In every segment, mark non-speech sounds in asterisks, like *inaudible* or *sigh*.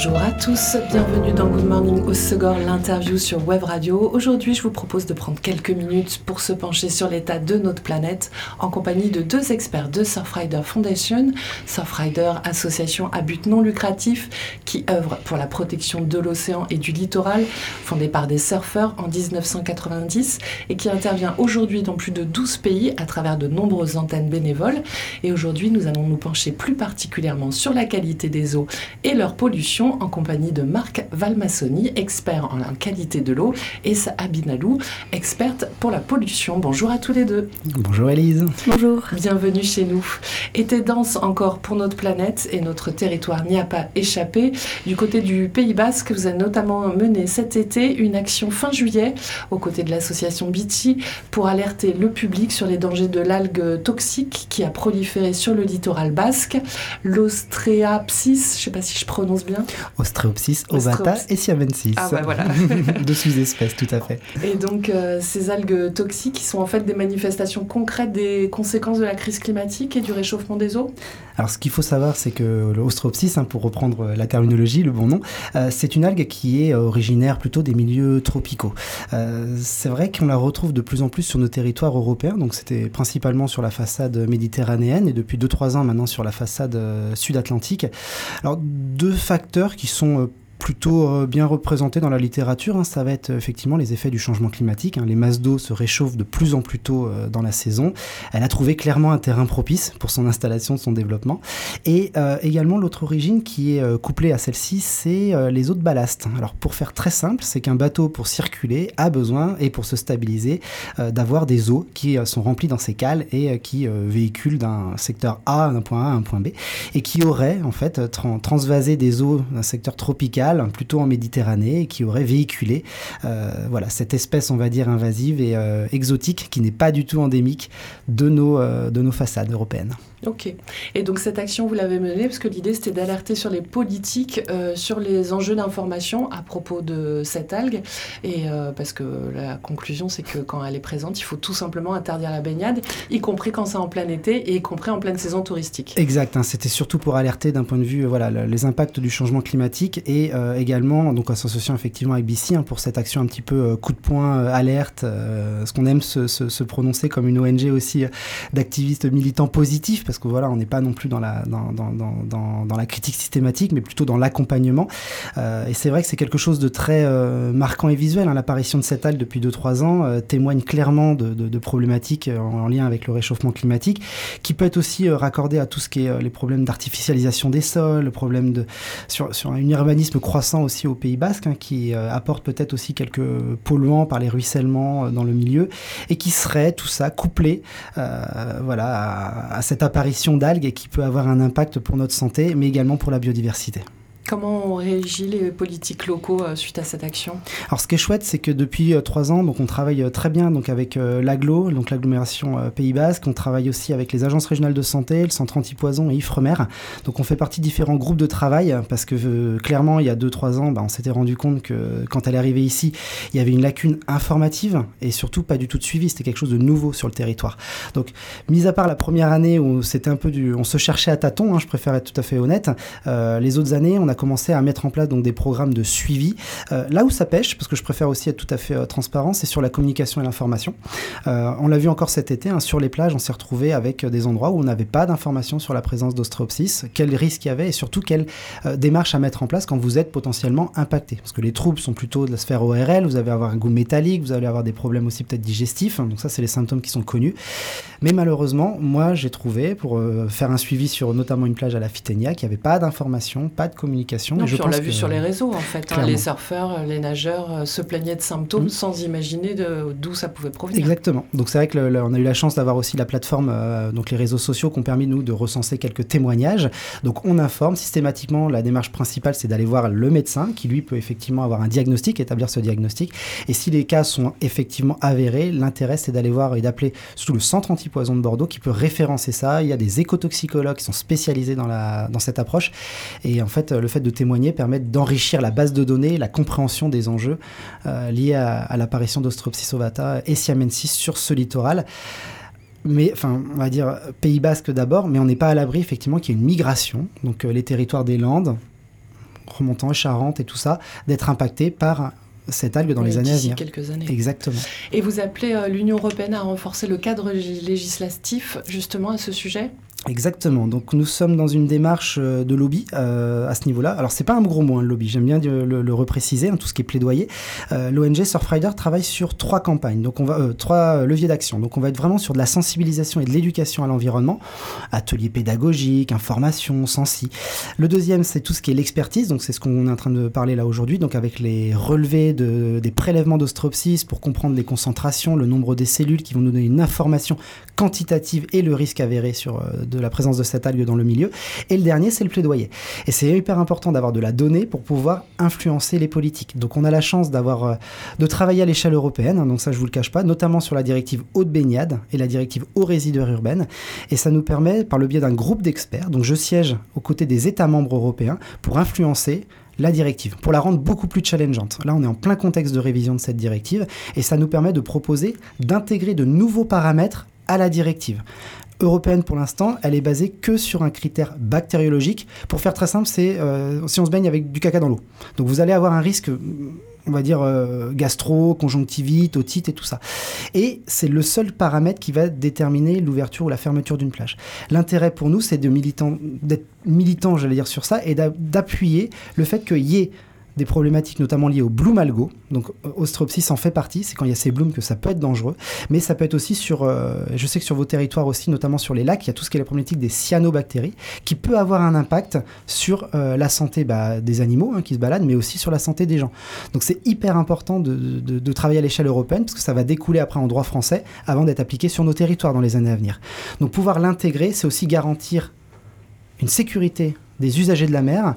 Bonjour à tous, bienvenue dans Good Morning au Segor, l'interview sur Web Radio. Aujourd'hui, je vous propose de prendre quelques minutes pour se pencher sur l'état de notre planète en compagnie de deux experts de Surfrider Foundation. Surfrider, association à but non lucratif qui œuvre pour la protection de l'océan et du littoral, fondée par des surfeurs en 1990 et qui intervient aujourd'hui dans plus de 12 pays à travers de nombreuses antennes bénévoles. Et aujourd'hui, nous allons nous pencher plus particulièrement sur la qualité des eaux et leur pollution en compagnie de Marc Valmassoni, expert en qualité de l'eau, et Abinalou, experte pour la pollution. Bonjour à tous les deux. Bonjour Elise. Bonjour. Bienvenue chez nous. Été dense encore pour notre planète et notre territoire n'y a pas échappé. Du côté du Pays Basque, vous avez notamment mené cet été une action fin juillet aux côtés de l'association Beachy pour alerter le public sur les dangers de l'algue toxique qui a proliféré sur le littoral basque, l'Ostreapsis, je ne sais pas si je prononce bien. Ostreopsis ovata et siamensis. Ah bah voilà. *laughs* Deux sous-espèces, tout à fait. Et donc, euh, ces algues toxiques qui sont en fait des manifestations concrètes des conséquences de la crise climatique et du réchauffement des eaux Alors, ce qu'il faut savoir, c'est que l'Ostreopsis, hein, pour reprendre la terminologie, le bon nom, euh, c'est une algue qui est originaire plutôt des milieux tropicaux. Euh, c'est vrai qu'on la retrouve de plus en plus sur nos territoires européens, donc c'était principalement sur la façade méditerranéenne et depuis 2-3 ans maintenant sur la façade sud-atlantique. Alors, deux facteurs qui sont euh, plutôt euh, bien représenté dans la littérature, hein. ça va être effectivement les effets du changement climatique. Hein. Les masses d'eau se réchauffent de plus en plus tôt euh, dans la saison. Elle a trouvé clairement un terrain propice pour son installation, son développement. Et euh, également l'autre origine qui est couplée à celle-ci, c'est les eaux de ballast. Alors pour faire très simple, c'est qu'un bateau pour circuler a besoin et pour se stabiliser d'avoir des eaux qui sont remplies dans ses cales et qui véhiculent d'un secteur A, d'un point A à un point B, et qui auraient en fait transvasé des eaux d'un secteur tropical plutôt en Méditerranée, qui aurait véhiculé euh, voilà, cette espèce, on va dire, invasive et euh, exotique, qui n'est pas du tout endémique de euh, de nos façades européennes. Ok. Et donc cette action, vous l'avez menée parce que l'idée c'était d'alerter sur les politiques, euh, sur les enjeux d'information à propos de cette algue. Et euh, parce que la conclusion c'est que quand elle est présente, il faut tout simplement interdire la baignade, y compris quand c'est en plein été et y compris en pleine saison touristique. Exact. Hein. c'était surtout pour alerter d'un point de vue voilà les impacts du changement climatique et euh, également donc en s'associant effectivement avec BC hein, pour cette action un petit peu coup de poing alerte, ce qu'on aime se, se, prononcer comme une ONG aussi d'activistes militants positifs parce que voilà, on n'est pas non plus dans la, critique systématique, mais plutôt dans l'accompagnement. Euh, et c'est vrai que c'est quelque chose de très euh, marquant et visuel. Hein. L'apparition de cette algue depuis 2-3 ans euh, témoigne clairement de, problématiques en, lien avec le réchauffement climatique, qui peut être aussi raccordé à tout ce qui est les problèmes d'artificialisation des sols, le problème de sur, sur un urbanisme croissant aussi au Pays Basque, hein, qui apporte peut-être aussi quelques polluants par les ruissellements dans le milieu, et qui serait tout ça couplé voilà, à, à cette apparition d'algues qui peut avoir un impact pour notre santé, mais également pour la biodiversité. Comment ont réagi les politiques locaux euh, suite à cette action? Alors, ce qui est chouette, c'est que depuis euh, trois ans, donc on travaille euh, très bien donc avec l'AGLO, donc l'agglomération Pays Basque. On travaille aussi avec les agences régionales de santé, le centre antipoison et Ifremer. Donc, on fait partie de différents groupes de travail parce que clairement, il y a deux trois ans, bah, on s'était rendu compte que quand elle est arrivée ici, il y avait une lacune informative et surtout pas du tout de suivi. C'était quelque chose de nouveau sur le territoire. Donc, mis à part la première année où c'était un peu du, on se cherchait à tâtons, hein, je préfère être tout à fait honnête. les autres années, on a commencé à mettre en place donc des programmes de suivi. Euh, là où ça pêche, parce que je préfère aussi être tout à fait euh, transparent, c'est sur la communication et l'information. Euh, on l'a vu encore cet été, hein, sur les plages, on s'est retrouvé avec des endroits où on n'avait pas d'informations sur la présence d'ostréopsis, quels risques il y avait et surtout quelles démarches à mettre en place quand vous êtes potentiellement impacté. Parce que les troubles sont plutôt de la sphère ORL, vous allez avoir un goût métallique, vous allez avoir des problèmes aussi peut-être digestifs, donc ça c'est les symptômes qui sont connus. Mais malheureusement, moi j'ai trouvé, pour faire un suivi sur notamment une plage à la Fiténia, qu'il n'y avait pas d'informations, pas de communication communication. Non, on l'a vu sur les réseaux, en fait. Hein. les surfeurs, les nageurs se plaignaient de symptômes mm. sans imaginer d'où ça pouvait provenir. Exactement. Donc c'est vrai qu'on a eu la chance d'avoir aussi la plateforme, donc les réseaux sociaux qui ont permis, nous, de recenser quelques témoignages. Donc on informe systématiquement. La démarche principale, c'est d'aller voir le médecin qui, lui, peut effectivement avoir un diagnostic, établir ce diagnostic. Et si les cas sont effectivement avérés, l'intérêt, c'est d'aller voir et d'appeler surtout le centre antipoison de Bordeaux qui peut référencer ça. Il y a des écotoxicologues qui sont spécialisés dans, la, dans cette approche. Et en fait, le fait de témoigner permet d'enrichir la base de données, la compréhension des enjeux euh, liés à, l'apparition d'Ostropsis ovata et siamensis sur ce littoral mais enfin, on va dire Pays Basque d'abord, mais on n'est pas à l'abri effectivement qu'il y ait une migration, donc euh, les territoires des Landes, remontant Charente et tout ça, d'être impactés par cette algue dans les années à venir. quelques années. Exactement. Et vous appelez euh, l'Union européenne à renforcer le cadre législatif justement à ce sujet? Exactement. Donc nous sommes dans une démarche euh, de lobby euh, à ce niveau-là. Alors c'est pas un gros mot hein, le lobby. J'aime bien le, le, repréciser. Hein, tout ce qui est plaidoyer. Euh, L'ONG Surfrider travaille sur trois campagnes. Donc on va trois leviers d'action. Donc on va être vraiment sur de la sensibilisation et de l'éducation à l'environnement, ateliers pédagogiques, information, sensi. Le deuxième c'est tout ce qui est l'expertise. Donc c'est ce qu'on est en train de parler là aujourd'hui. Donc avec les relevés de, des prélèvements d'ostropsis pour comprendre les concentrations, le nombre des cellules qui vont nous donner une information quantitative et le risque avéré sur de la présence de cette algue dans le milieu. Et le dernier, c'est le plaidoyer. Et c'est hyper important d'avoir de la donnée pour pouvoir influencer les politiques. Donc on a la chance d'avoir euh, de travailler à l'échelle européenne, hein, donc ça je vous le cache pas, notamment sur la directive eau de baignade et la directive eau résiduaire urbaine. Et ça nous permet, par le biais d'un groupe d'experts, donc je siège aux côtés des États membres européens pour influencer la directive, pour la rendre beaucoup plus challengeante. Là, on est en plein contexte de révision de cette directive et ça nous permet de proposer d'intégrer de nouveaux paramètres à la directive européenne pour l'instant, elle est basée que sur un critère bactériologique. Pour faire très simple, c'est euh, si on se baigne avec du caca dans l'eau. Donc vous allez avoir un risque on va dire euh, gastro, conjonctivite, otite et tout ça. Et c'est le seul paramètre qui va déterminer l'ouverture ou la fermeture d'une plage. L'intérêt pour nous, c'est d'être militant, j'allais dire, sur ça et d'appuyer le fait qu'il y ait des problématiques notamment liées au bloom algo. Donc Ostropsis en fait partie, c'est quand il y a ces blooms que ça peut être dangereux, mais ça peut être aussi sur, euh, je sais que sur vos territoires aussi, notamment sur les lacs, il y a tout ce qui est la problématique des cyanobactéries, qui peut avoir un impact sur euh, la santé bah, des animaux hein, qui se baladent, mais aussi sur la santé des gens. Donc c'est hyper important de, de travailler à l'échelle européenne, parce que ça va découler après en droit français, avant d'être appliqué sur nos territoires dans les années à venir. Donc pouvoir l'intégrer, c'est aussi garantir une sécurité des usagers de la mer,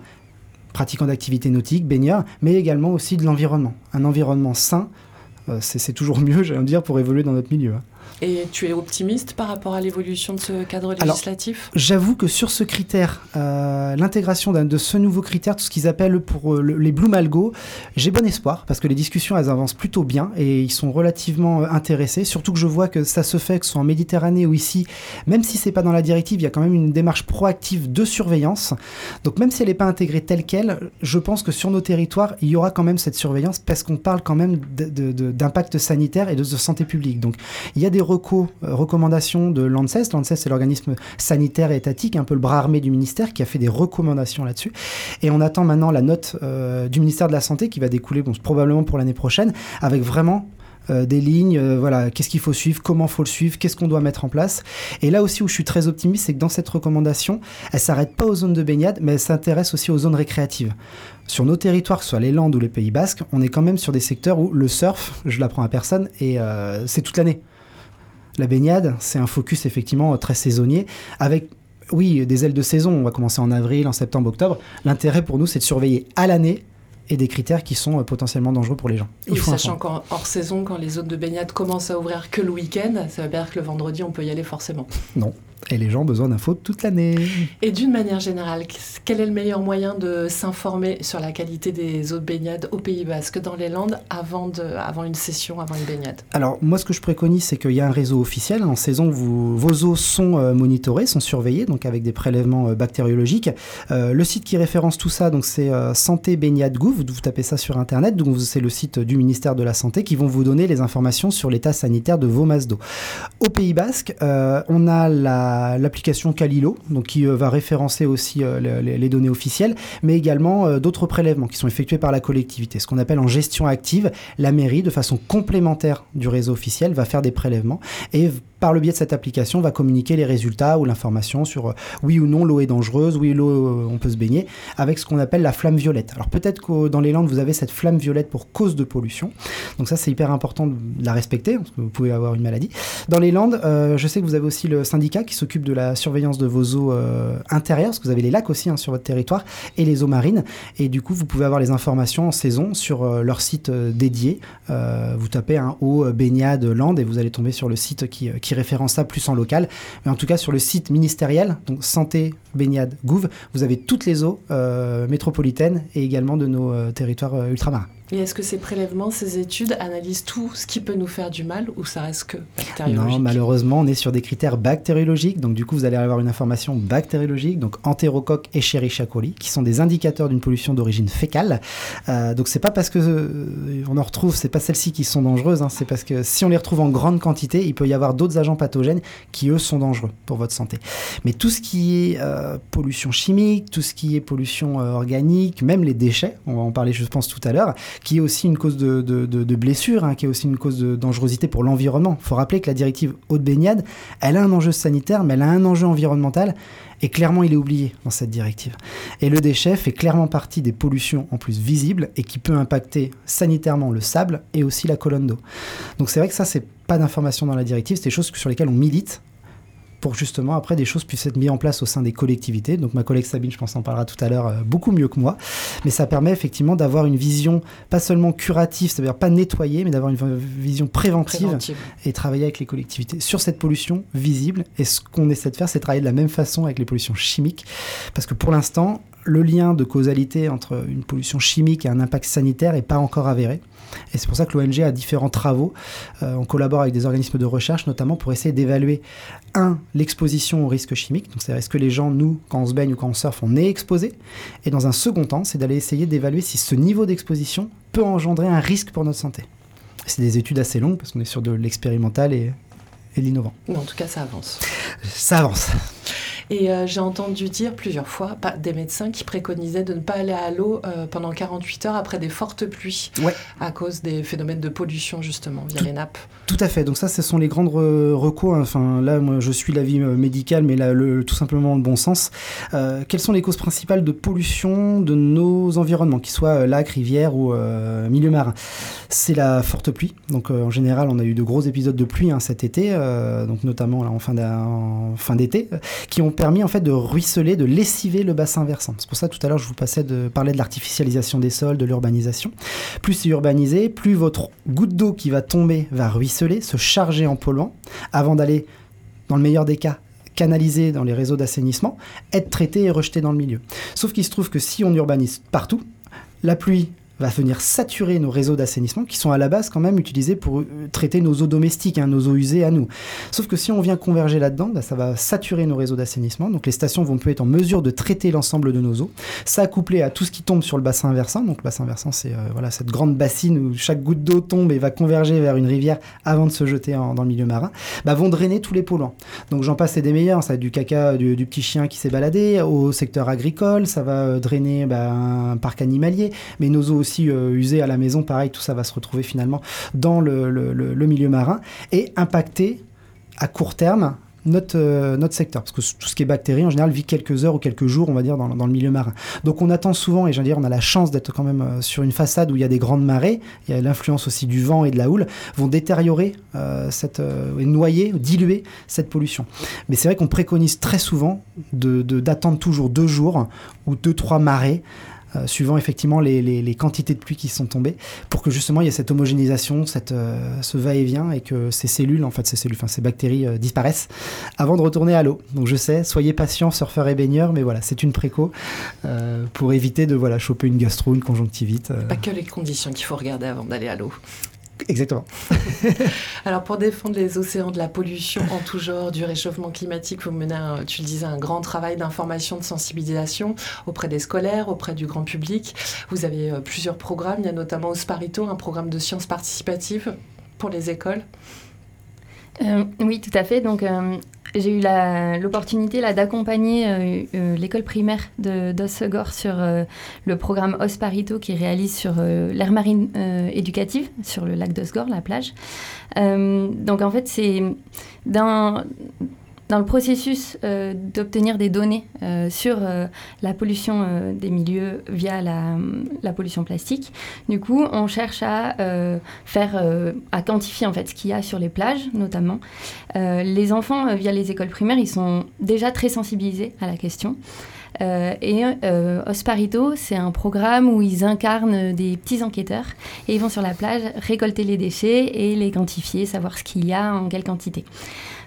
pratiquants d'activités nautiques, baigneurs, mais également aussi de l'environnement. Un environnement sain, euh, c'est toujours *laughs* mieux, j'allais dire, pour évoluer dans notre milieu. Hein. Et tu es optimiste par rapport à l'évolution de ce cadre législatif J'avoue que sur ce critère, euh, l'intégration de ce nouveau critère, tout ce qu'ils appellent pour euh, les Blue Malgo, j'ai bon espoir parce que les discussions elles avancent plutôt bien et ils sont relativement euh, intéressés. Surtout que je vois que ça se fait, que ce soit en Méditerranée ou ici, même si c'est pas dans la directive, il y a quand même une démarche proactive de surveillance. Donc même si elle n'est pas intégrée telle qu'elle, je pense que sur nos territoires, il y aura quand même cette surveillance parce qu'on parle quand même d'impact sanitaire et de, de santé publique. Donc il y a des recours, euh, recommandations de l'ANSES. L'ANSES, c'est l'organisme sanitaire et étatique, un peu le bras armé du ministère, qui a fait des recommandations là-dessus. Et on attend maintenant la note euh, du ministère de la Santé qui va découler probablement pour l'année prochaine, avec vraiment euh, des lignes, voilà, qu'est-ce qu'il faut suivre, comment faut le suivre, qu'est-ce qu'on doit mettre en place. Et là aussi où je suis très optimiste, c'est que dans cette recommandation, elle s'arrête pas aux zones de baignade, mais elle s'intéresse aussi aux zones récréatives. Sur nos territoires, que ce soit les Landes ou les Pays Basques, on est quand même sur des secteurs où le surf, je l'apprends à personne, et c'est toute l'année. La baignade, c'est un focus effectivement très saisonnier avec oui, des ailes de saison. On va commencer en avril, en septembre, octobre. L'intérêt pour nous, c'est de surveiller à l'année et des critères qui sont euh, potentiellement dangereux pour les gens. Il sachant qu'en hors saison, quand les zones de baignade commencent à ouvrir que le week-end, ça veut dire que le vendredi, on peut y aller forcément. Non, et les gens ont besoin d'infos toute l'année. Et d'une manière générale, quel est le meilleur moyen de s'informer sur la qualité des eaux de baignade au Pays Basque, dans les Landes, avant, de, avant une session, avant une baignade? Alors, moi, ce que je préconise, c'est qu'il y a un réseau officiel. En saison, vous, vos eaux sont euh, monitorées, sont surveillées, donc avec des prélèvements euh, bactériologiques. Euh, le site qui référence tout ça, donc c'est Santé Baignade Gouv. Vous tapez ça sur Internet. Donc, c'est le site du ministère de la Santé qui vont vous donner les informations sur l'état sanitaire de vos masses d'eau. Au Pays Basque, on a la l'application Calilo, qui va référencer aussi les, les, données officielles, mais également d'autres prélèvements qui sont effectués par la collectivité. Ce qu'on appelle en gestion active, la mairie, de façon complémentaire du réseau officiel, va faire des prélèvements et par le biais de cette application, va communiquer les résultats ou l'information sur euh, oui ou non l'eau est dangereuse, oui l'eau euh, on peut se baigner, avec ce qu'on appelle la flamme violette. Alors peut-être que dans les Landes, vous avez cette flamme violette pour cause de pollution. Donc ça, c'est hyper important de la respecter, parce que vous pouvez avoir une maladie. Dans les Landes, euh, je sais que vous avez aussi le syndicat qui s'occupe de la surveillance de vos eaux intérieures, parce que vous avez les lacs aussi hein, sur votre territoire, et les eaux marines. Et du coup, vous pouvez avoir les informations en saison sur leur site dédié. vous tapez un eau baignade Landes et vous allez tomber sur le site qui référence ça plus en local. Mais en tout cas, sur le site ministériel, donc santé, baignade, gouv, vous avez toutes les eaux euh, métropolitaines et également de nos euh, territoires euh, ultramarins. Et est-ce que ces prélèvements, ces études analysent tout ce qui peut nous faire du mal ou ça reste que bactériologique Non, malheureusement, on est sur des critères bactériologiques. Donc, du coup, vous allez avoir une information bactériologique, donc entérocoque et Escherichia coli, qui sont des indicateurs d'une pollution d'origine fécale. Euh, donc, c'est pas parce que euh, on en retrouve, c'est pas celles-ci qui sont dangereuses. Hein, c'est parce que si on les retrouve en grande quantité, il peut y avoir d'autres agents pathogènes qui eux sont dangereux pour votre santé. Mais tout ce qui est euh, pollution chimique, tout ce qui est pollution organique, même les déchets, on va en parler, je pense, tout à l'heure qui est aussi une cause de, de, blessure, hein, qui est aussi une cause de dangerosité pour l'environnement. Il faut rappeler que la directive haute baignade, elle a un enjeu sanitaire, mais elle a un enjeu environnemental, et clairement il est oublié dans cette directive. Et le déchet fait clairement partie des pollutions en plus visibles et qui peut impacter sanitairement le sable et aussi la colonne d'eau. Donc c'est vrai que ça, c'est pas d'information dans la directive, c'est des choses sur lesquelles on milite pour justement après des choses puissent être mises en place au sein des collectivités. Donc ma collègue Sabine, je pense, en parlera tout à l'heure euh, beaucoup mieux que moi. Mais ça permet effectivement d'avoir une vision pas seulement curative, c'est-à-dire pas nettoyer, mais d'avoir une vision préventive, et travailler avec les collectivités sur cette pollution visible. Et ce qu'on essaie de faire, c'est travailler de la même façon avec les pollutions chimiques. Parce que pour l'instant, le lien de causalité entre une pollution chimique et un impact sanitaire n'est pas encore avéré. Et c'est pour ça que l'ONG a différents travaux. Euh, on collabore avec des organismes de recherche, notamment pour essayer d'évaluer, un, l'exposition aux risques chimiques. Donc, c'est est-ce que les gens, nous, quand on se baigne ou quand on surfe, on est exposé Et dans un second temps, c'est d'aller essayer d'évaluer si ce niveau d'exposition peut engendrer un risque pour notre santé. C'est des études assez longues parce qu'on est sur de l'expérimental et, et de l'innovant. En tout cas, ça avance. Ça avance. Et euh, j'ai entendu dire plusieurs fois des médecins qui préconisaient de ne pas aller à l'eau euh, pendant 48 heures après des fortes pluies, à cause des phénomènes de pollution justement via les nappes. Tout à fait. Donc ça, ce sont les grandes recours. Hein. Enfin, là, moi, je suis l'avis euh, médical, mais là, le, tout simplement le bon sens. quelles sont les causes principales de pollution de nos environnements, qu'ils soient lacs, rivières ou milieu marin C'est la forte pluie. Donc en général, on a eu de gros épisodes de pluie hein, cet été, donc notamment là, en fin d'été, qui ont permis en fait de ruisseler, de lessiver le bassin versant. C'est pour ça tout à l'heure je vous passais de parler de l'artificialisation des sols, de l'urbanisation. Plus c'est urbanisé, plus votre goutte d'eau qui va tomber va ruisseler, se charger en polluant, avant d'aller, dans le meilleur des cas, canaliser dans les réseaux d'assainissement, être traité et rejeté dans le milieu. Sauf qu'il se trouve que si on urbanise partout, la pluie va venir saturer nos réseaux d'assainissement qui sont à la base quand même utilisés pour euh, traiter nos eaux domestiques, hein, nos eaux usées à nous. Sauf que si on vient converger là-dedans, bah, ça va saturer nos réseaux d'assainissement. Donc les stations vont plus être en mesure de traiter l'ensemble de nos eaux. Ça couplé à tout ce qui tombe sur le bassin versant. Donc le bassin versant, c'est euh, voilà cette grande bassine où chaque goutte d'eau tombe et va converger vers une rivière avant de se jeter dans le milieu marin. Bah, vont drainer tous les polluants. Donc j'en passe, c'est des meilleurs. Ça va du caca du, petit chien qui s'est baladé au secteur agricole. Ça va euh, drainer bah, un parc animalier, mais nos eaux aussi aussi euh, à la maison, pareil, tout ça va se retrouver finalement dans le, milieu marin et impacter à court terme notre, euh, notre secteur. Parce que tout ce qui est bactéries, en général, vit quelques heures ou quelques jours, on va dire, dans, le milieu marin. Donc on attend souvent, et j'allais dire, on a la chance d'être quand même euh, sur une façade où il y a des grandes marées, il y a l'influence aussi du vent et de la houle, vont détériorer cette, et noyer, diluer cette pollution. Mais c'est vrai qu'on préconise très souvent d'attendre de, toujours deux jours ou deux, trois marées euh, suivant effectivement les, quantités de pluie qui sont tombées, pour que justement il y ait cette homogénéisation, cette, euh, ce va-et-vient, et que ces cellules, en fait ces cellules, enfin ces bactéries euh, disparaissent avant de retourner à l'eau. Donc je sais, soyez patients, surfeurs et baigneurs, mais voilà, c'est une préco pour éviter de voilà, choper une gastro, une conjonctivite. Pas que les conditions qu'il faut regarder avant d'aller à l'eau. Exactement. *laughs* Alors pour défendre les océans de la pollution en tout genre, du réchauffement climatique, vous menez, tu le disais, un grand travail d'information, de sensibilisation auprès des scolaires, auprès du grand public. Vous avez euh, plusieurs programmes, il y a notamment Osparito, un programme de sciences participatives pour les écoles. Euh, oui, tout à fait. Donc, euh, j'ai eu l'opportunité d'accompagner l'école primaire de d'Ossegor sur le programme Osparito qui réalise sur l'aire marine éducative sur le lac d'Osgore, la plage. donc en fait, c'est dans dans le processus euh, d'obtenir des données euh, sur euh, la pollution des milieux via la, pollution plastique, du coup, on cherche à faire, à quantifier en fait ce qu'il y a sur les plages, notamment. les enfants, via les écoles primaires, ils sont déjà très sensibilisés à la question. et Osparito, c'est un programme où ils incarnent des petits enquêteurs et ils vont sur la plage récolter les déchets et les quantifier, savoir ce qu'il y a en quelle quantité.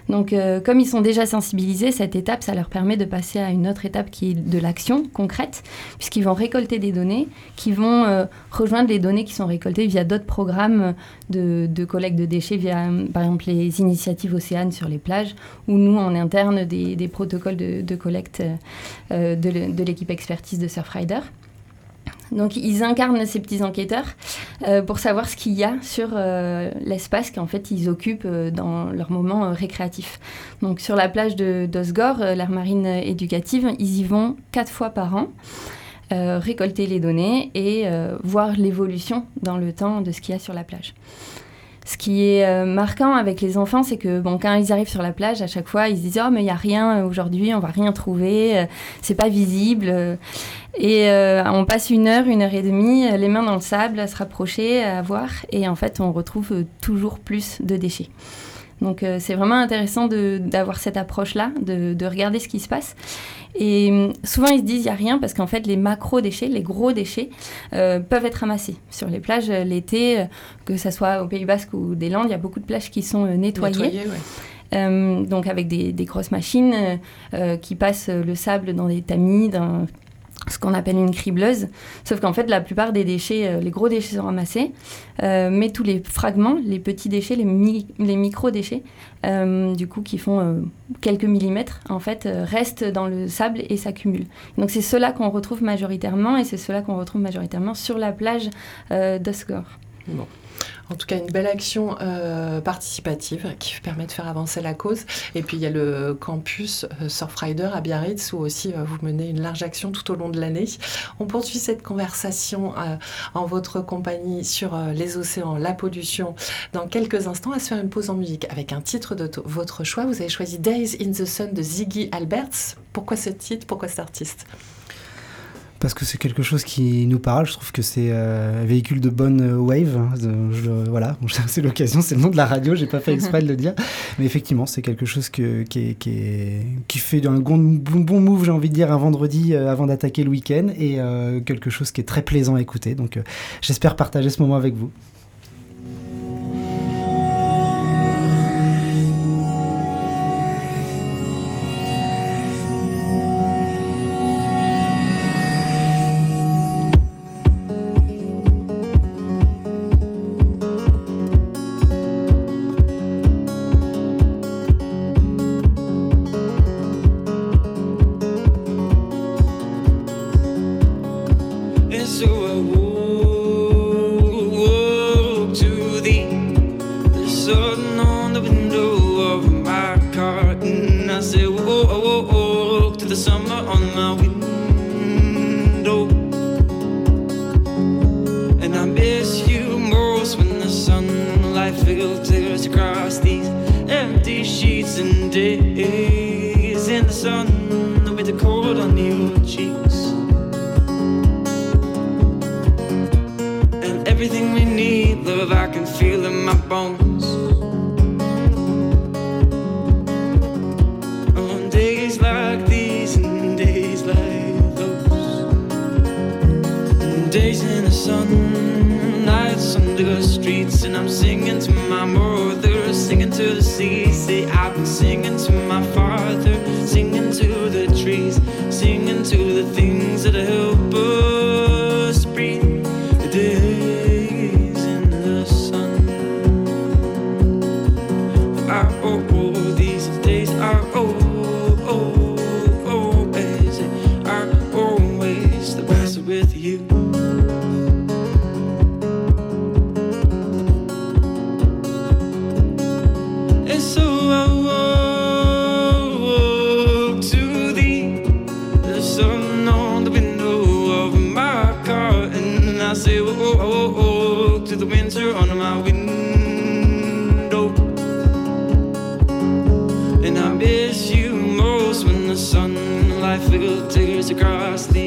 Donc, euh, comme ils sont déjà sensibilisés, cette étape, ça leur permet de passer à une autre étape qui est de l'action concrète, puisqu'ils vont récolter des données qui vont euh, rejoindre les données qui sont récoltées via d'autres programmes de, collecte de déchets, via par exemple les initiatives Océane sur les plages, ou nous en interne des, protocoles de, collecte euh, de l'équipe expertise de Surfrider. Donc ils incarnent ces petits enquêteurs euh, pour savoir ce qu'il y a sur euh, l'espace qu'en fait ils occupent euh, dans leur moment récréatif. Donc sur la plage de d'Osgore, l'aire marine éducative, ils y vont quatre fois par an. récolter les données et voir l'évolution dans le temps de ce qu'il y a sur la plage. Ce qui est marquant avec les enfants, c'est que bon, quand ils arrivent sur la plage, à chaque fois, ils se disent Oh, mais il n'y a rien aujourd'hui, on va rien trouver, c'est pas visible. Et euh, on passe une heure, une heure et demie, euh, les mains dans le sable, à se rapprocher, à voir. Et en fait, on retrouve euh, toujours plus de déchets. Donc c'est vraiment intéressant d'avoir cette approche-là, de, regarder ce qui se passe. Et souvent ils se disent il n'y a rien parce qu'en fait les macro-déchets, les gros déchets peuvent être ramassés. Sur les plages l'été, que ce soit au Pays Basque ou des Landes, il y a beaucoup de plages qui sont nettoyées. donc avec des, des grosses machines qui passent le sable dans des tamis, dans ce qu'on appelle une cribleuse. Sauf qu'en fait, la plupart des déchets, euh, les gros déchets sont ramassés, euh, mais tous les fragments, les petits déchets, les, micro-déchets, euh, du coup, qui font quelques millimètres, en fait, restent dans le sable et s'accumulent. Donc c'est cela qu'on retrouve majoritairement, et c'est cela qu'on retrouve majoritairement sur la plage d'Osgore. En tout cas, une belle action euh, participative qui permet de faire avancer la cause. Et puis, il y a le campus euh, Surfrider à Biarritz où aussi euh, vous menez une large action tout au long de l'année. On poursuit cette conversation en votre compagnie sur les océans, la pollution. Dans quelques instants, à se faire une pause en musique avec un titre de votre choix. Vous avez choisi Days in the Sun de Ziggy Alberts. Pourquoi ce titre? Pourquoi cet artiste? Parce que c'est quelque chose qui nous parle. Je trouve que c'est euh, un véhicule de bonne euh, wave. Hein. voilà, *laughs* c'est l'occasion, c'est le nom de la radio, j'ai pas fait exprès de le dire. Mais effectivement, c'est quelque chose qui, fait un bon, bon move, j'ai envie de dire, un vendredi euh, avant d'attaquer le week-end et quelque chose qui est très plaisant à écouter. Donc j'espère partager ce moment avec vous. days in the sun with the cold on your cheeks. And everything we need, love, I can feel in my bones. singing to my father, singing to the trees, singing to the things that I I feel tears across the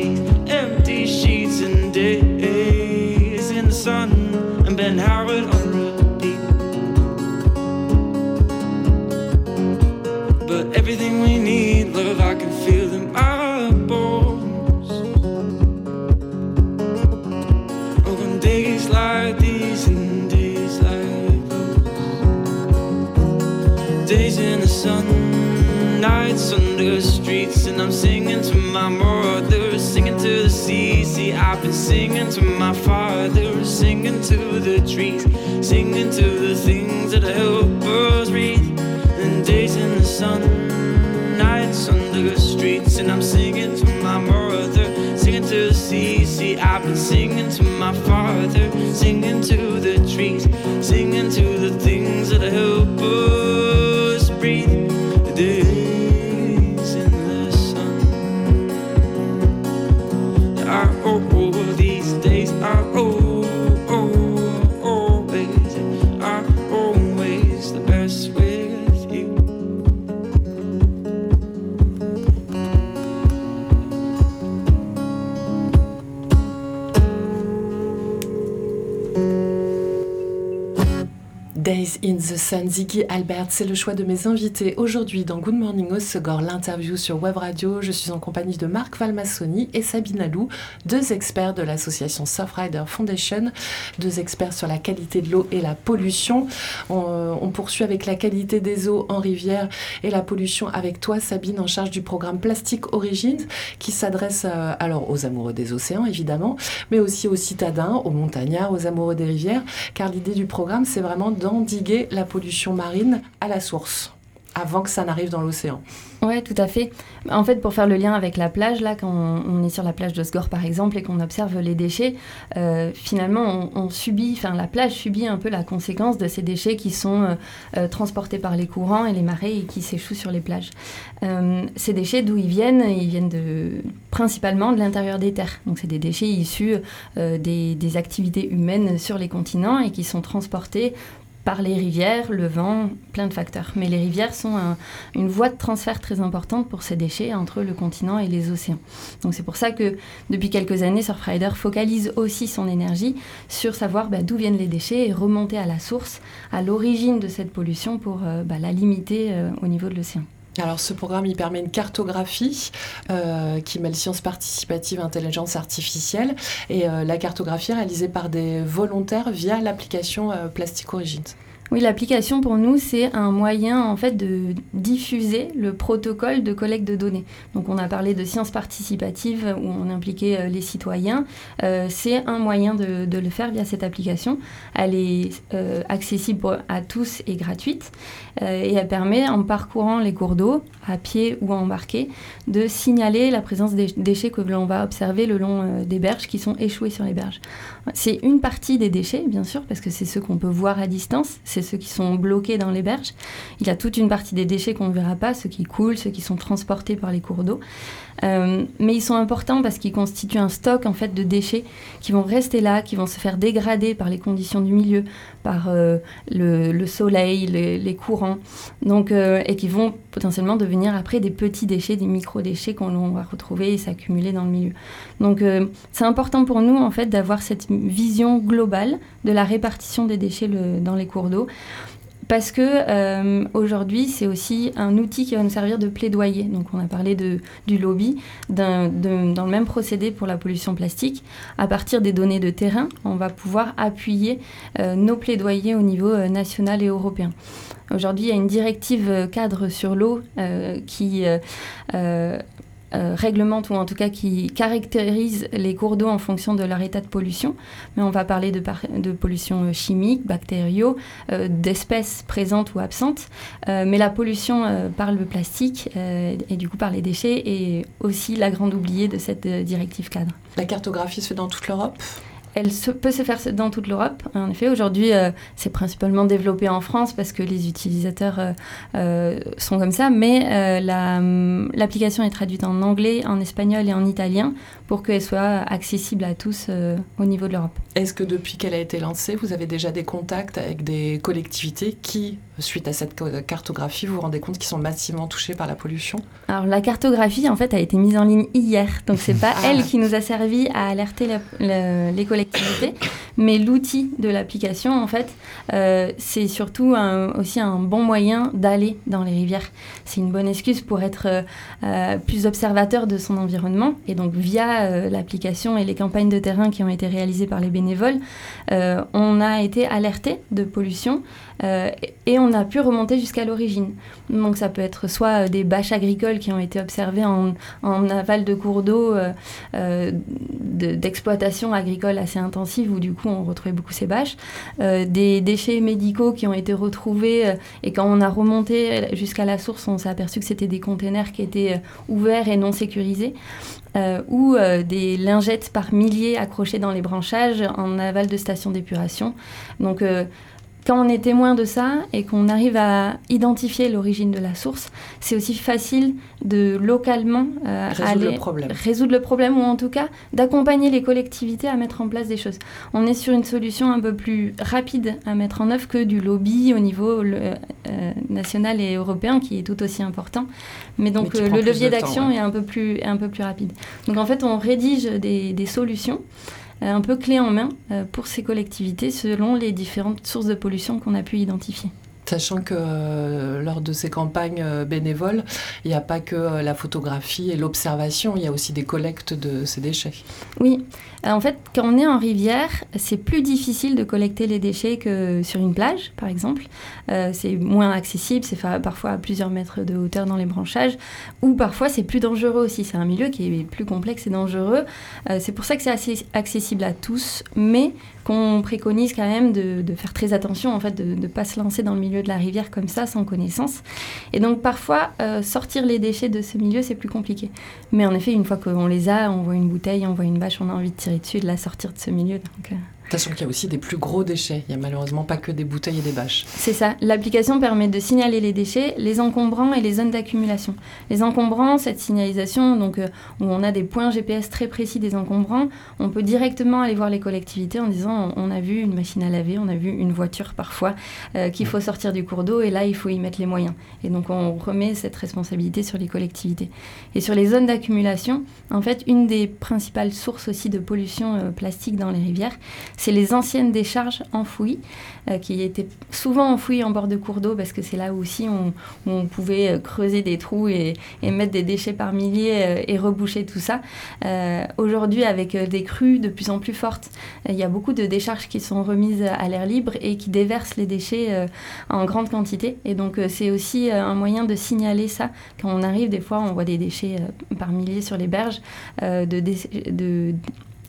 and I'm singing to my mother, singing to the sea. See, I've been singing to my father, singing to the trees, singing to the things that help us breathe. And days in the sun, nights under the streets, and I'm singing to my mother, singing to the sea. See, I've been singing to my father, singing to the trees, singing to the things that help us Ziggy Albert, c'est le choix de mes invités aujourd'hui dans Good Morning Osegor, l'interview sur Web Radio. Je suis en compagnie de Marc Valmassoni et Sabine Alou, deux experts de l'association Surfrider Foundation, deux experts sur la qualité de l'eau et la pollution. On, on poursuit avec la qualité des eaux en rivière et la pollution avec toi, Sabine, en charge du programme Plastic Origins, qui s'adresse euh, alors aux amoureux des océans, évidemment, mais aussi aux citadins, aux montagnards, aux amoureux des rivières, car l'idée du programme, c'est vraiment d'endiguer la pollution marine à la source, avant que ça n'arrive dans l'océan. Ouais, tout à fait. En fait, pour faire le lien avec la plage, là, quand on est sur la plage de Sgor, par exemple, et qu'on observe les déchets, euh, finalement, on, subit, enfin, la plage subit un peu la conséquence de ces déchets qui sont euh, euh, transportés par les courants et les marées et qui s'échouent sur les plages. Ces déchets, d'où ils viennent? Ils viennent principalement de l'intérieur des terres. Donc, c'est des déchets issus des activités humaines sur les continents et qui sont transportés par les rivières, le vent, plein de facteurs. Mais les rivières sont un- une voie de transfert très importante pour ces déchets entre le continent et les océans. Donc c'est pour ça que depuis quelques années, Surfrider focalise aussi son énergie sur savoir bah, d'où viennent les déchets et remonter à la source, à l'origine de cette pollution pour euh, bah, la limiter euh, au niveau de l'océan. Alors ce programme, il permet une cartographie euh, qui mêle sciences participatives, intelligence artificielle, et euh, la cartographie réalisée par des volontaires via l'application euh, Plastic. Oui, l'application pour nous, c'est un moyen en fait de diffuser le protocole de collecte de données. Donc on a parlé de sciences participatives où on impliquait euh, les citoyens. Euh, c'est un moyen de, le faire via cette application. Elle est euh, accessible à tous et gratuite. Et elle permet, en parcourant les cours d'eau, à pied ou embarqué, de signaler la présence des déchets que l'on va observer le long des berges qui sont échoués sur les berges. C'est une partie des déchets, bien sûr, parce que c'est ceux qu'on peut voir à distance, ceux qui sont bloqués dans les berges. Il y a toute une partie des déchets qu'on ne verra pas, ceux qui coulent, ceux qui sont transportés par les cours d'eau. Euh, mais ils sont importants parce qu'ils constituent un stock en fait de déchets qui vont rester là, qui vont se faire dégrader par les conditions du milieu, par euh, le, le soleil, les, courants, donc euh, et qui vont potentiellement devenir après des petits déchets, des micro-déchets qu'on va retrouver et s'accumuler dans le milieu. Donc c'est important pour nous en fait d'avoir cette vision globale de la répartition des déchets dans les cours d'eau. Parce que euh, aujourd'hui, c'est aussi un outil qui va nous servir de plaidoyer. Donc, on a parlé de, du lobby, de- dans le même procédé pour la pollution plastique. À partir des données de terrain, on va pouvoir appuyer euh, nos plaidoyers au niveau euh, national et européen. Aujourd'hui, il y a une directive euh, cadre sur l'eau euh, qui euh, réglemente ou en tout cas qui caractérise les cours d'eau en fonction de leur état de pollution. Mais on va parler de, pollution euh, chimique, bactériaux, euh, d'espèces présentes ou absentes. Euh, mais la pollution par le plastique et du coup par les déchets est aussi la grande oubliée de cette directive cadre. La cartographie se fait dans toute l'Europe? Elle peut se faire dans toute l'Europe. En effet, aujourd'hui, euh, c'est principalement développé en France parce que les utilisateurs euh, euh, sont comme ça, mais hum, l'application est traduite en anglais, en espagnol et en italien pour qu'elle soit accessible à tous au niveau de l'Europe. Est-ce que depuis qu'elle a été lancée, vous avez déjà des contacts avec des collectivités qui, suite à cette cartographie, vous vous rendez compte qu'ils sont massivement touchés par la pollution? Alors la cartographie, en fait, a été mise en ligne hier, donc c'est pas ah. elle qui nous a servi à alerter les collectivités mais l'outil de l'application, en fait, euh, c'est surtout aussi un bon moyen d'aller dans les rivières. C'est une bonne excuse pour être euh, euh, plus observateur de son environnement. Et donc, via l'application et les campagnes de terrain qui ont été réalisées par les bénévoles, on a été alerté de pollution euh, et on a pu remonter jusqu'à l'origine. Donc ça peut être soit euh, des bâches agricoles qui ont été observées en, aval de cours d'eau euh, d'exploitation agricole assez intensive où du coup on retrouvait beaucoup ces bâches, des déchets médicaux qui ont été retrouvés et quand on a remonté jusqu'à la source on s'est aperçu que c'était des containers qui étaient ouverts et non sécurisés. Ou des lingettes par milliers accrochées dans les branchages en aval de stations d'épuration. Donc quand on est témoin de ça et qu'on arrive à identifier l'origine de la source, c'est aussi facile de localement euh, résoudre, le problème. résoudre le problème ou en tout cas d'accompagner les collectivités à mettre en place des choses. On est sur une solution un peu plus rapide à mettre en œuvre que du lobby au niveau euh, national et européen qui est tout aussi important. Mais donc euh, le levier d'action est un peu, plus, un peu plus rapide. Donc en fait, on rédige des, des solutions euh, un peu clé en main euh, pour ces collectivités selon les différentes sources de pollution qu'on a pu identifier. Sachant que euh, lors de ces campagnes bénévoles, il n'y a pas que la photographie et l'observation, il y a aussi des collectes de ces déchets. Oui, euh, en fait, quand on est en rivière, c'est plus difficile de collecter les déchets que sur une plage, par exemple. Euh, c'est moins accessible, c'est parfois à plusieurs mètres de hauteur dans les branchages, ou parfois c'est plus dangereux aussi. C'est un milieu qui est plus complexe et dangereux. Euh, c'est pour ça que c'est assez accessible à tous, mais qu'on préconise quand même de, faire très attention, en fait, de ne pas se lancer dans le milieu de la rivière comme ça, sans connaissance. Et donc parfois, sortir les déchets de ce milieu, c'est plus compliqué. Mais en effet, une fois qu'on les a, on voit une bouteille, on voit une bâche, on a envie de tirer dessus de la sortir de ce milieu. Euh, Sachant qu'il y a aussi des plus gros déchets. Il n'y a malheureusement pas que des bouteilles et des bâches. C'est ça. L'application permet de signaler les déchets, les encombrants et les zones d'accumulation. Les encombrants, cette signalisation, donc euh, où on a des points GPS très précis des encombrants, on peut directement aller voir les collectivités en disant on, a vu une machine à laver, on a vu une voiture parfois euh, qu'il faut sortir du cours d'eau et là il faut y mettre les moyens. Et donc on remet cette responsabilité sur les collectivités. Et sur les zones d'accumulation, en fait, une des principales sources aussi de pollution euh, plastique dans les rivières, c'est les anciennes décharges enfouies, euh, qui étaient souvent enfouies en bord de cours d'eau, parce que c'est là aussi on, on pouvait euh, creuser des trous et, mettre des déchets par milliers euh, et reboucher tout ça. Aujourd'hui, avec des crues de plus en plus fortes, il y a beaucoup de décharges qui sont remises à l'air libre et qui déversent les déchets en grande quantité. Et donc, c'est aussi un moyen de signaler ça. Quand on arrive, des fois, on voit des déchets par milliers sur les berges,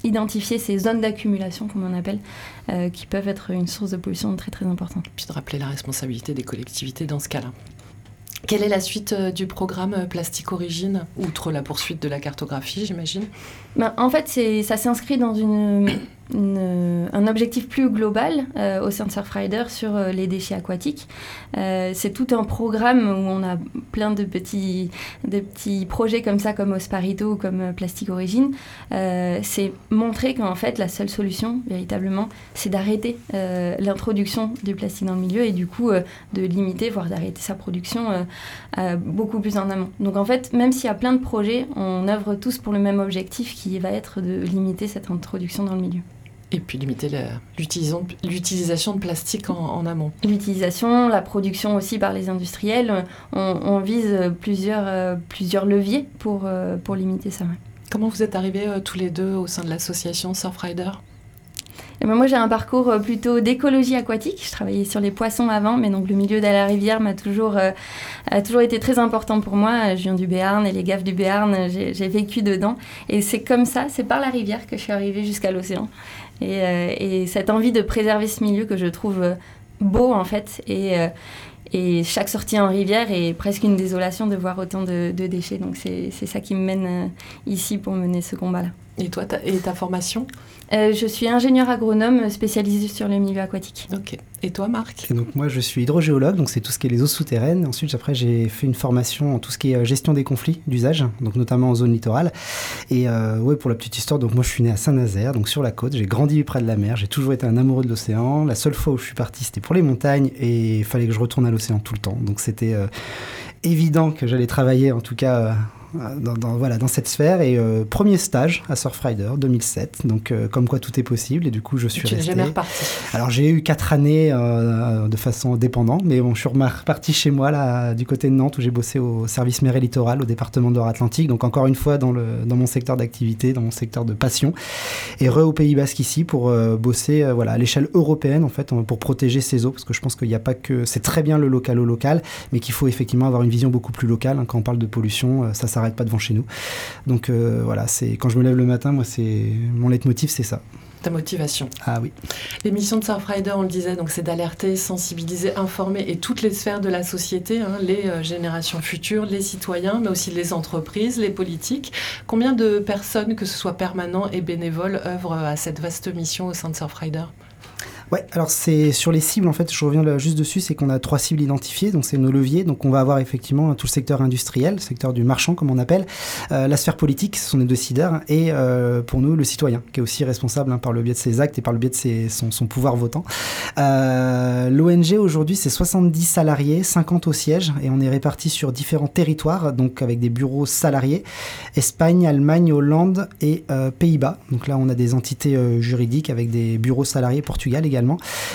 identifier ces zones d'accumulation, comme on appelle, euh, qui peuvent être une source de pollution très très importante. Puis de rappeler la responsabilité des collectivités dans ce cas-là. Quelle est la suite euh, du programme euh, Plastique Origine, outre la poursuite de la cartographie, j'imagine? Ben, En fait, ça s'inscrit dans un objectif plus global euh, au sein de Surfrider sur euh, les déchets aquatiques. Euh, c'est tout un programme où on a plein de petits, de petits projets comme ça, comme Osparito ou comme Plastique Origine. c'est montrer qu'en fait, la seule solution, véritablement, c'est d'arrêter l'introduction du plastique dans le milieu et du coup de limiter, voire d'arrêter sa production beaucoup plus en amont. Donc en fait, même s'il y a plein de projets, on œuvre tous pour le même objectif qui va être de limiter cette introduction dans le milieu. Et puis limiter l'utilisation de plastique en, amont. L'utilisation, la production aussi par les industriels, on, vise plusieurs, euh, plusieurs leviers pour, euh, pour limiter ça. Comment vous êtes arrivés euh, tous les deux au sein de l'association Surfrider? Eh ben moi, j'ai un parcours plutôt d'écologie aquatique. Je travaillais sur les poissons avant, mais donc le milieu de la rivière m'a toujours, a toujours été très important pour moi. Je viens du Béarn et les gaffes du Béarn, j'ai vécu dedans. Et c'est comme ça, c'est par la rivière que je suis arrivée jusqu'à l'océan. Euh, et, cette envie de préserver ce milieu que je trouve euh, beau en fait. Euh, et chaque sortie en rivière est presque une désolation de voir autant de, déchets. Donc c'est ça qui me mène ici pour mener ce combat-là. Et toi, ta, et ta formation Euh, je suis ingénieur agronome spécialisé sur le milieu aquatique. Ok. Et toi, Marc Et donc moi je suis hydrogéologue, donc c'est tout ce qui est les eaux souterraines. Ensuite après j'ai fait une formation en tout ce qui est euh, gestion des conflits d'usage, donc notamment en zone littorale. Et euh, ouais pour la petite histoire, donc moi je suis né à Saint-Nazaire, donc sur la côte. J'ai grandi près de la mer. J'ai toujours été un amoureux de l'océan. La seule fois où je suis parti c'était pour les montagnes et il fallait que je retourne à l'océan tout le temps. Donc c'était euh, évident que j'allais travailler en tout cas. Dans, dans- voilà, dans cette sphère. Et euh, premier stage à Surfrider 2007 donc euh, comme quoi tout est possible. Et du coup je suis Tu resté. jamais reparti. alors j'ai eu quatre années euh, de façon dépendante, mais bon, je suis reparti chez moi là, du côté de Nantes où j'ai bossé au service mer et littoral au département de Atlantique. Donc encore une fois dans, le, dans mon secteur d'activité, dans mon secteur de passion, et re au Pays Basque ici pour bosser voilà à l'échelle européenne en fait pour protéger ces eaux. Parce que je pense qu'il n'y a pas que c'est très bien le local au local, mais qu'il faut effectivement avoir une vision beaucoup plus locale hein. quand on parle de pollution, euh, ça s'arrête pas devant chez nous. Donc euh, voilà, c'est quand je me lève le matin, moi c'est mon leitmotiv c'est ça. Ta motivation. Ah oui. Les missions de Surfrider, on le disait, donc c'est d'alerter, sensibiliser, informer et toutes les sphères de la société, hein, les euh, générations futures, les citoyens, mais aussi les entreprises, les politiques. Combien de personnes, que ce soit permanents et bénévoles, œuvrent à cette vaste mission au sein de Surfrider Ouais, alors c'est sur les cibles en fait, je reviens là juste dessus, c'est qu'on a trois cibles identifiées, donc c'est nos leviers, donc on va avoir effectivement tout le secteur industriel, le secteur du marchand comme on appelle, euh, la sphère politique, ce sont les deux CIDR, et euh, pour nous le citoyen, qui est aussi responsable hein, par le biais de ses actes et par le biais de son, pouvoir votant. Euh, L'ONG aujourd'hui c'est 70 salariés, 50 au siège, et on est répartis sur différents territoires, donc avec des bureaux salariés, Espagne, Allemagne, Hollande et Pays-Bas. Donc là, on a des entités juridiques avec des bureaux salariés, Portugal également.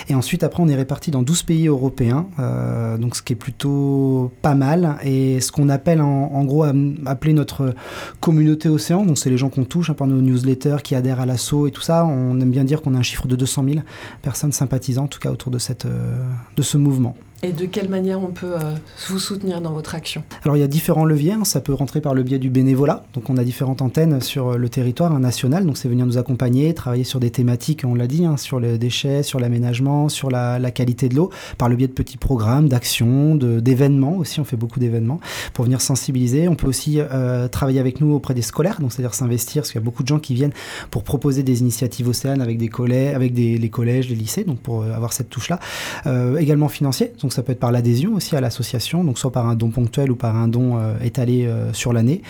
Et ensuite, après, on est réparti dans 12 pays européens, euh, ce qui est plutôt pas mal. Et ce qu'on appelle en, gros appeler notre communauté océan, donc c'est les gens qu'on touche hein, par nos newsletters, qui adhèrent à l'assaut et tout ça. On aime bien dire qu'on a un chiffre de 200 000 personnes sympathisant, en tout cas autour de, euh, de ce mouvement. Et de quelle manière on peut euh, vous soutenir dans votre action Alors il y a différents leviers, hein. ça peut rentrer par le biais du bénévolat. Donc on a différentes antennes sur le territoire national, donc c'est venir nous accompagner, travailler sur des thématiques, on l'a dit, hein, sur les déchets, sur l'aménagement, sur la, qualité de l'eau, par le biais de petits programmes, d'actions, d'événements aussi, on fait beaucoup d'événements pour venir sensibiliser. On peut aussi euh, travailler avec nous auprès des scolaires, donc c'est-à-dire s'investir, parce qu'il y a beaucoup de gens qui viennent pour proposer des initiatives océanes avec des collèges, avec des, collèges, les lycées, donc pour euh, avoir cette touche-là. Euh, également financier, donc ça peut être par l'adhésion aussi à l'association, donc soit par un don ponctuel ou par un don euh, étalé euh, sur l'année.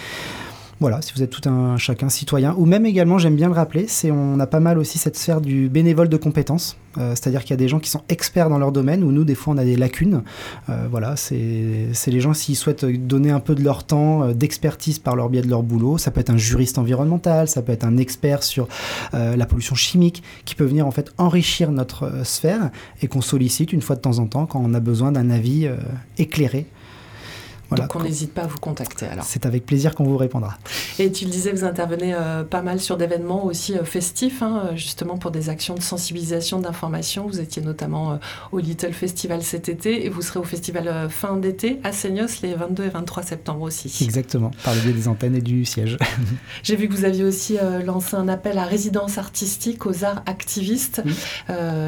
Voilà, si vous êtes tout un chacun citoyen, ou même également, j'aime bien le rappeler, c'est on a pas mal aussi cette sphère du bénévole de compétences, Euh, c'est-à-dire qu'il y a des gens qui sont experts dans leur domaine, où nous des fois on a des lacunes. Euh, voilà, c'est les gens s'ils souhaitent donner un peu de leur temps, euh, d'expertise par leur biais de leur boulot. Ça peut être un juriste environnemental, ça peut être un expert sur la pollution chimique, qui peut venir en fait enrichir notre sphère et qu'on sollicite une fois de temps en temps quand on a besoin d'un avis éclairé. Voilà, Donc on n'hésite pas à vous contacter alors. c'est avec plaisir qu'on vous répondra. Et tu le disais, vous intervenez euh, pas mal sur d'événements aussi euh, festifs, hein, euh, justement pour des actions de sensibilisation, d'information. Vous étiez notamment euh, au Little Festival cet été et vous serez au festival fin d'été à Seignos les 22 et 23 septembre aussi. Exactement, par le biais des antennes et du siège. *laughs* J'ai vu que vous aviez aussi lancé un appel à résidence artistique aux arts activistes. Oui.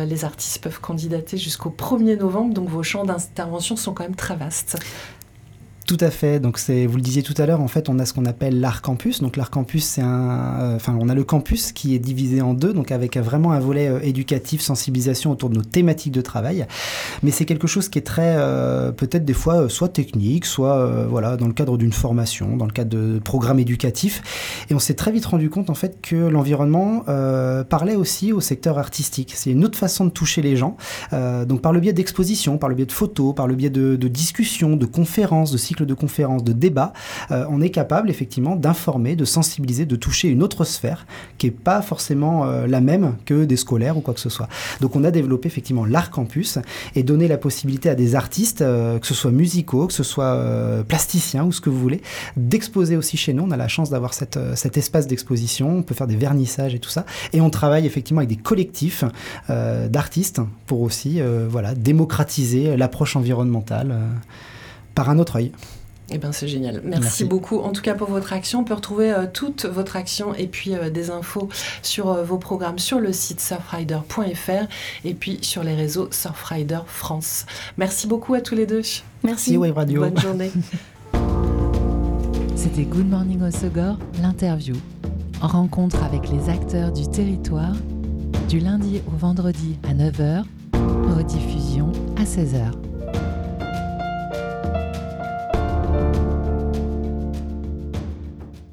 Les artistes peuvent candidater jusqu'au 1er novembre, donc vos champs d'intervention sont quand même très vastes. Tout à fait. Donc c'est, vous le disiez tout à l'heure, en fait, on a ce qu'on appelle l'art campus. Donc l'art campus, c'est un, euh, enfin, on a le campus qui est divisé en deux, donc avec vraiment un volet euh, éducatif, sensibilisation autour de nos thématiques de travail. Mais c'est quelque chose qui est très, euh, peut-être des fois, soit technique, soit voilà, dans le cadre d'une formation, dans le cadre de programmes éducatifs. Et on s'est très vite rendu compte en fait que l'environnement parlait aussi au secteur artistique. C'est une autre façon de toucher les gens. Donc par le biais d'expositions, par le biais de photos, par le biais de, de discussions, de conférences, de cycles de conférences, de débats, euh, on est capable effectivement d'informer, de sensibiliser, de toucher une autre sphère qui est pas forcément euh, la même que des scolaires ou quoi que ce soit. Donc on a développé effectivement l'art campus et donné la possibilité à des artistes, euh, que ce soit musicaux, que ce soit plasticiens ou ce que vous voulez, d'exposer aussi chez nous. On a la chance d'avoir cet espace d'exposition, on peut faire des vernissages et tout ça. Et on travaille effectivement avec des collectifs d'artistes pour aussi voilà, démocratiser l'approche environnementale par un autre œil. Eh ben c'est génial. Merci, Merci. beaucoup en tout cas pour votre action. On peut retrouver euh, toute votre action et puis euh, des infos sur euh, vos programmes sur le site surfrider.fr et puis sur les réseaux Surfrider France. Merci beaucoup à tous les deux. Merci Wave Radio. Bonne journée. *laughs* C'était Good Morning Osogor, l'interview. rencontre avec les acteurs du territoire, du lundi au vendredi à 9h, rediffusion à 16h.